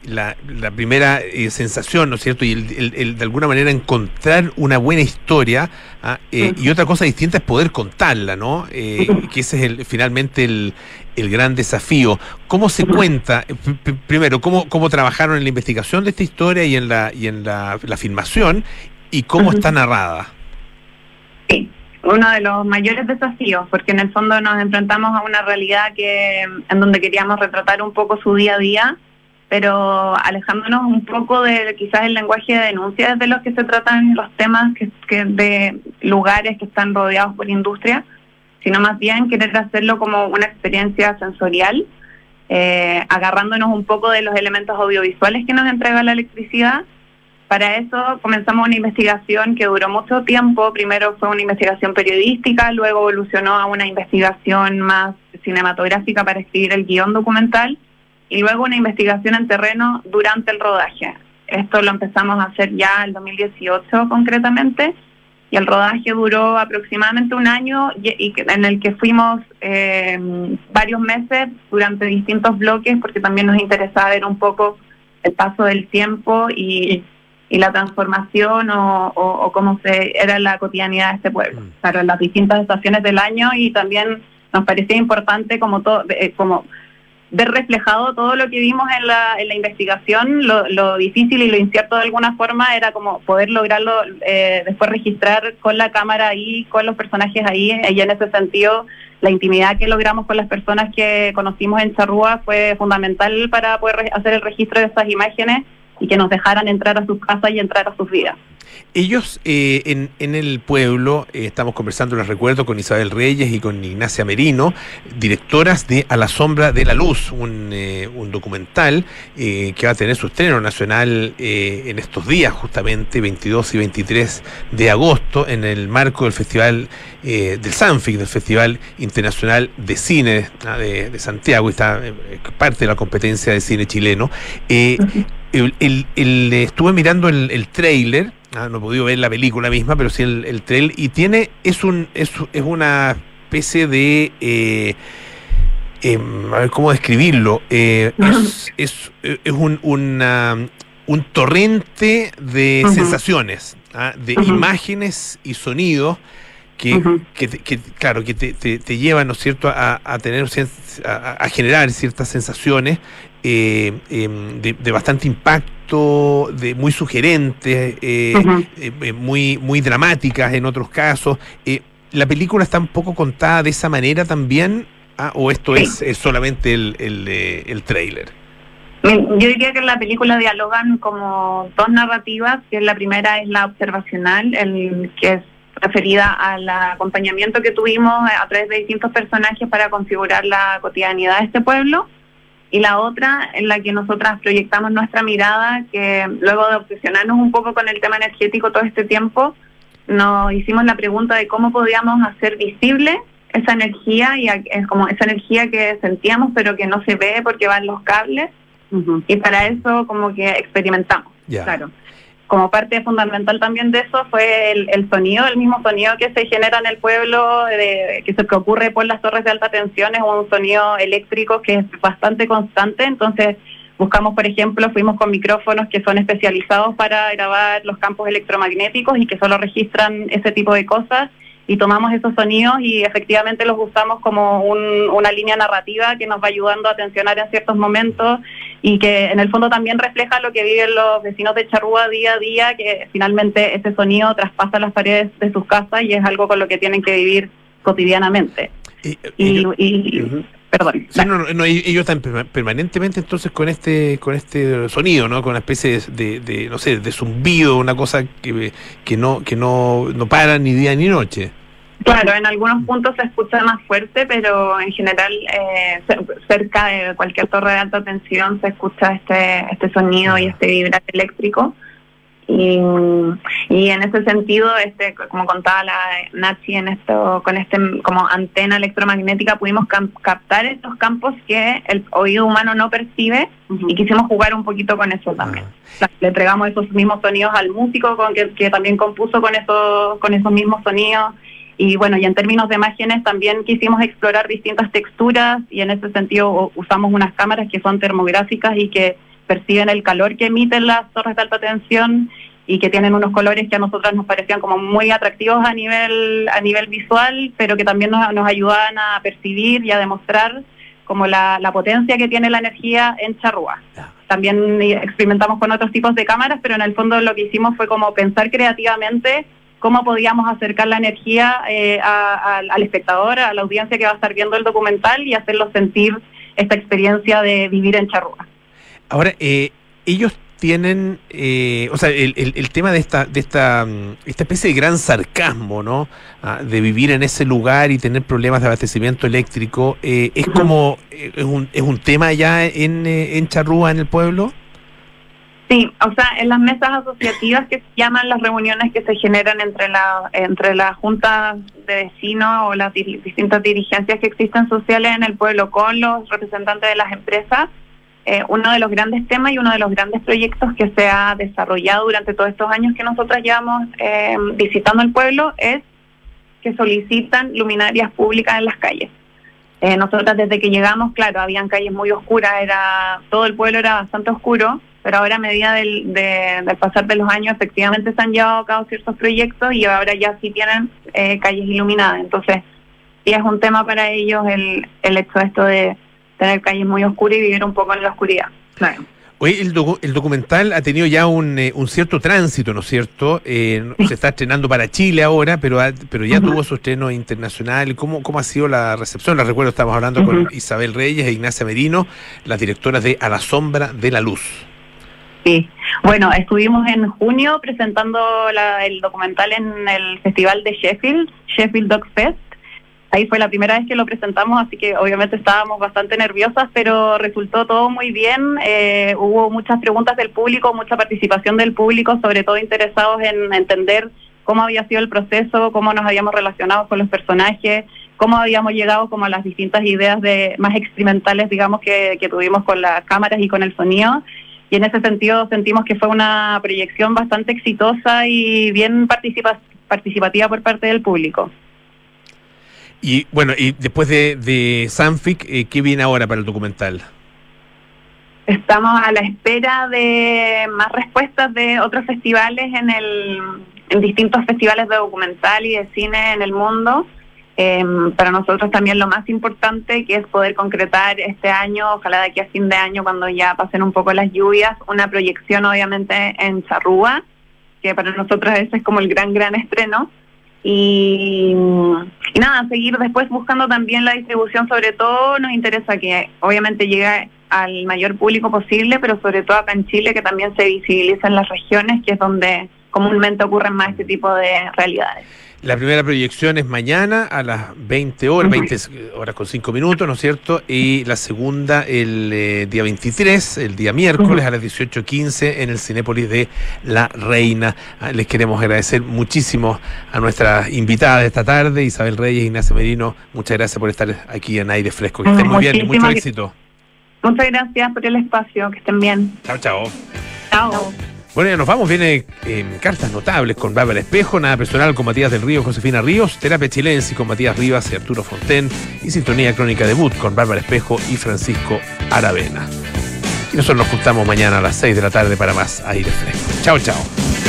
la, primera eh, sensación, ¿no es cierto? Y el, de alguna manera encontrar una buena historia ¿ah? eh, y otra cosa distinta es poder contarla, ¿no? Eh, que ese es el, finalmente el, gran desafío. ¿Cómo se cuenta? primero, ¿cómo, ¿cómo trabajaron en la investigación de esta historia y en la, y en la, filmación? ¿Y cómo está narrada? Sí, uno de los mayores desafíos, porque en el fondo nos enfrentamos a una realidad que en donde queríamos retratar un poco su día a día pero alejándonos un poco de quizás el lenguaje de denuncias de los que se tratan los temas que, de lugares que están rodeados por industria, sino más bien querer hacerlo como una experiencia sensorial eh, agarrándonos un poco de los elementos audiovisuales que nos entrega la electricidad. Para eso comenzamos una investigación que duró mucho tiempo. Primero fue una investigación periodística, luego evolucionó a una investigación más cinematográfica para escribir el guion documental y luego una investigación en terreno durante el rodaje. Esto lo empezamos a hacer ya en 2018 concretamente y el rodaje duró aproximadamente un año y, en el que fuimos eh, varios meses durante distintos bloques porque también nos interesaba ver un poco el paso del tiempo y, la transformación o, cómo se era la cotidianidad de este pueblo, mm. claro, en las distintas estaciones del año y también nos parecía importante como todo, eh, como ver reflejado todo lo que vimos en la, en la investigación, lo, difícil y lo incierto de alguna forma era como poder lograrlo eh, después registrar con la cámara ahí, con los personajes ahí, y en ese sentido la intimidad que logramos con las personas que conocimos en Charrúa fue fundamental para poder hacer el registro de esas imágenes y que nos dejaran entrar a sus casas y entrar a sus vidas. Ellos eh, en, en, el pueblo, eh, estamos conversando, les recuerdo, con Isabel Reyes y con Ignacia Merino, directoras de A la Sombra de la Luz, un, eh, un documental que va a tener su estreno nacional en estos días, justamente 22 y 23 de agosto, en el marco del Festival del Sanfic, del Festival Internacional de Cine ah, de, de, Santiago, y está parte de la competencia de cine chileno. El, el, estuve mirando el, el trailer Ah, no he podido ver la película misma, pero sí el, el trail. Y tiene, es un, es, es una especie de eh, em, a ver cómo describirlo. Eh, es, [laughs] es, un, un torrente de sensaciones, ¿ah? de imágenes y sonidos que, que, claro, que te, te, llevan, ¿no es cierto?, a, a tener, a, generar ciertas sensaciones eh, em, de, bastante impacto, de muy sugerentes, eh, eh, muy, muy dramáticas en otros casos. ¿La película está un poco contada de esa manera también? Ah, ¿O esto es, solamente el, el, el trailer? Yo diría que en la película dialogan como dos narrativas, que la primera es la observacional, el que es referida al acompañamiento que tuvimos a través de distintos personajes para configurar la cotidianidad de este pueblo. Y la otra en la que nosotras proyectamos nuestra mirada, que luego de obsesionarnos un poco con el tema energético todo este tiempo, nos hicimos la pregunta de cómo podíamos hacer visible esa energía y es como esa energía que sentíamos pero que no se ve porque van los cables. Y para eso como que experimentamos claro como parte fundamental también de eso fue el, sonido, el mismo sonido que se genera en el pueblo, de, que se que ocurre por las torres de alta tensión, es un sonido eléctrico que es bastante constante, entonces buscamos, por ejemplo, fuimos con micrófonos que son especializados para grabar los campos electromagnéticos y que solo registran ese tipo de cosas y tomamos esos sonidos y efectivamente los usamos como una línea narrativa que nos va ayudando a tensionar en ciertos momentos y que en el fondo también refleja lo que viven los vecinos de Charrúa día a día, que finalmente ese sonido traspasa las paredes de sus casas y es algo con lo que tienen que vivir cotidianamente. Y, perdón. ellos están permanentemente entonces con este con este sonido, ¿no? Con una especie de, de, no sé, de zumbido, una cosa que, que no que no, no para ni día ni noche. Claro, en algunos puntos se escucha más fuerte, pero en general eh, cerca de cualquier torre de alta tensión se escucha este, este sonido y este vibrar eléctrico. Y, y en ese sentido, este, como contaba la Nachi en esto, con este como antena electromagnética pudimos captar estos campos que el oído humano no percibe y quisimos jugar un poquito con eso también. Ah. Le entregamos esos mismos sonidos al músico con que, que también compuso con esos, con esos mismos sonidos y bueno, y en términos de imágenes también quisimos explorar distintas texturas y en ese sentido usamos unas cámaras que son termográficas y que perciben el calor que emiten las torres de alta tensión y que tienen unos colores que a nosotras nos parecían como muy atractivos a nivel a nivel visual, pero que también nos, nos ayudaban a percibir y a demostrar como la, la potencia que tiene la energía en Charrúa. También experimentamos con otros tipos de cámaras, pero en el fondo lo que hicimos fue como pensar creativamente cómo podíamos acercar la energía eh, al espectador, a la audiencia que va a estar viendo el documental y hacerlo sentir esta experiencia de vivir en Charrúa. Ahora, eh, ellos tienen, eh, o sea, el, el, tema de esta, de esta, mm, esta especie de gran sarcasmo, ¿no? Ah, de vivir en ese lugar y tener problemas de abastecimiento eléctrico, eh, es como, eh, es, un, es un tema ya en, en Charrúa, en el pueblo. Sí, o sea, en las mesas asociativas que se llaman las reuniones que se generan entre la entre las juntas de vecinos o las distintas dirigencias que existen sociales en el pueblo con los representantes de las empresas, eh, uno de los grandes temas y uno de los grandes proyectos que se ha desarrollado durante todos estos años que nosotras llevamos eh, visitando el pueblo es que solicitan luminarias públicas en las calles. Eh, nosotras desde que llegamos, claro, habían calles muy oscuras, era todo el pueblo era bastante oscuro, pero ahora a medida del, del pasar de los años efectivamente se han llevado a cabo ciertos proyectos y ahora ya sí tienen calles iluminadas. Entonces, sí es un tema para ellos el, el hecho de esto de tener calles muy oscuras y vivir un poco en la oscuridad. Claro. Oye, el, el, documental ha tenido ya un, eh, un cierto tránsito, ¿no es cierto? Eh, se está estrenando para Chile ahora, pero pero ya tuvo su estreno internacional. ¿Cómo, ¿Cómo ha sido la recepción? La recuerdo, estamos hablando con Isabel Reyes e Ignacia Merino, las directoras de A la Sombra de la Luz. Sí, bueno, estuvimos en junio presentando el documental en el Festival de Sheffield, Sheffield Dog Fest, Ahí fue la primera vez que lo presentamos, así que obviamente estábamos bastante nerviosas, pero resultó todo muy bien. Eh, hubo muchas preguntas del público, mucha participación del público, sobre todo interesados en entender cómo había sido el proceso, cómo nos habíamos relacionado con los personajes, cómo habíamos llegado como a las distintas ideas de más experimentales, digamos, que, que tuvimos con las cámaras y con el sonido. Y en ese sentido sentimos que fue una proyección bastante exitosa y bien participativa por parte del público. Y bueno, y después de, de Sanfic, eh, ¿qué viene ahora para el documental? Estamos a la espera de más respuestas de otros festivales en, el, en distintos festivales de documental y de cine en el mundo. Em, para nosotros también lo más importante que es poder concretar este año, ojalá de aquí a fin de año cuando ya pasen un poco las lluvias, una proyección obviamente en Charrúa, que para nosotros ese es como el gran, gran estreno. Y, nada, seguir después buscando también la distribución, sobre todo nos interesa que obviamente llegue al mayor público posible, pero sobre todo acá en Chile que también se visibilicen las regiones, que es donde comúnmente ocurren más este tipo de realidades. La primera proyección es mañana a las 20 horas, 20 horas con 5 minutos, ¿no es cierto? Y la segunda el eh, día 23, el día miércoles a las 18.15 en el Cinépolis de La Reina. Ah, les queremos agradecer muchísimo a nuestras invitadas de esta tarde, Isabel Reyes, Ignacio Merino. Muchas gracias por estar aquí en Aire Fresco. Que estén muy bien, mucho éxito. Muchas gracias por el espacio, que estén bien. Chao, chao. Chao. Bueno, ya nos vamos. Viene en cartas notables con Bárbara Espejo, nada personal con Matías del Río, Josefina Ríos, terapia chilense con Matías Rivas y Arturo Fonten, y sintonía crónica debut con Bárbara Espejo y Francisco Aravena. Y nosotros nos juntamos mañana a las 6 de la tarde para más aire fresco. Chao, chao.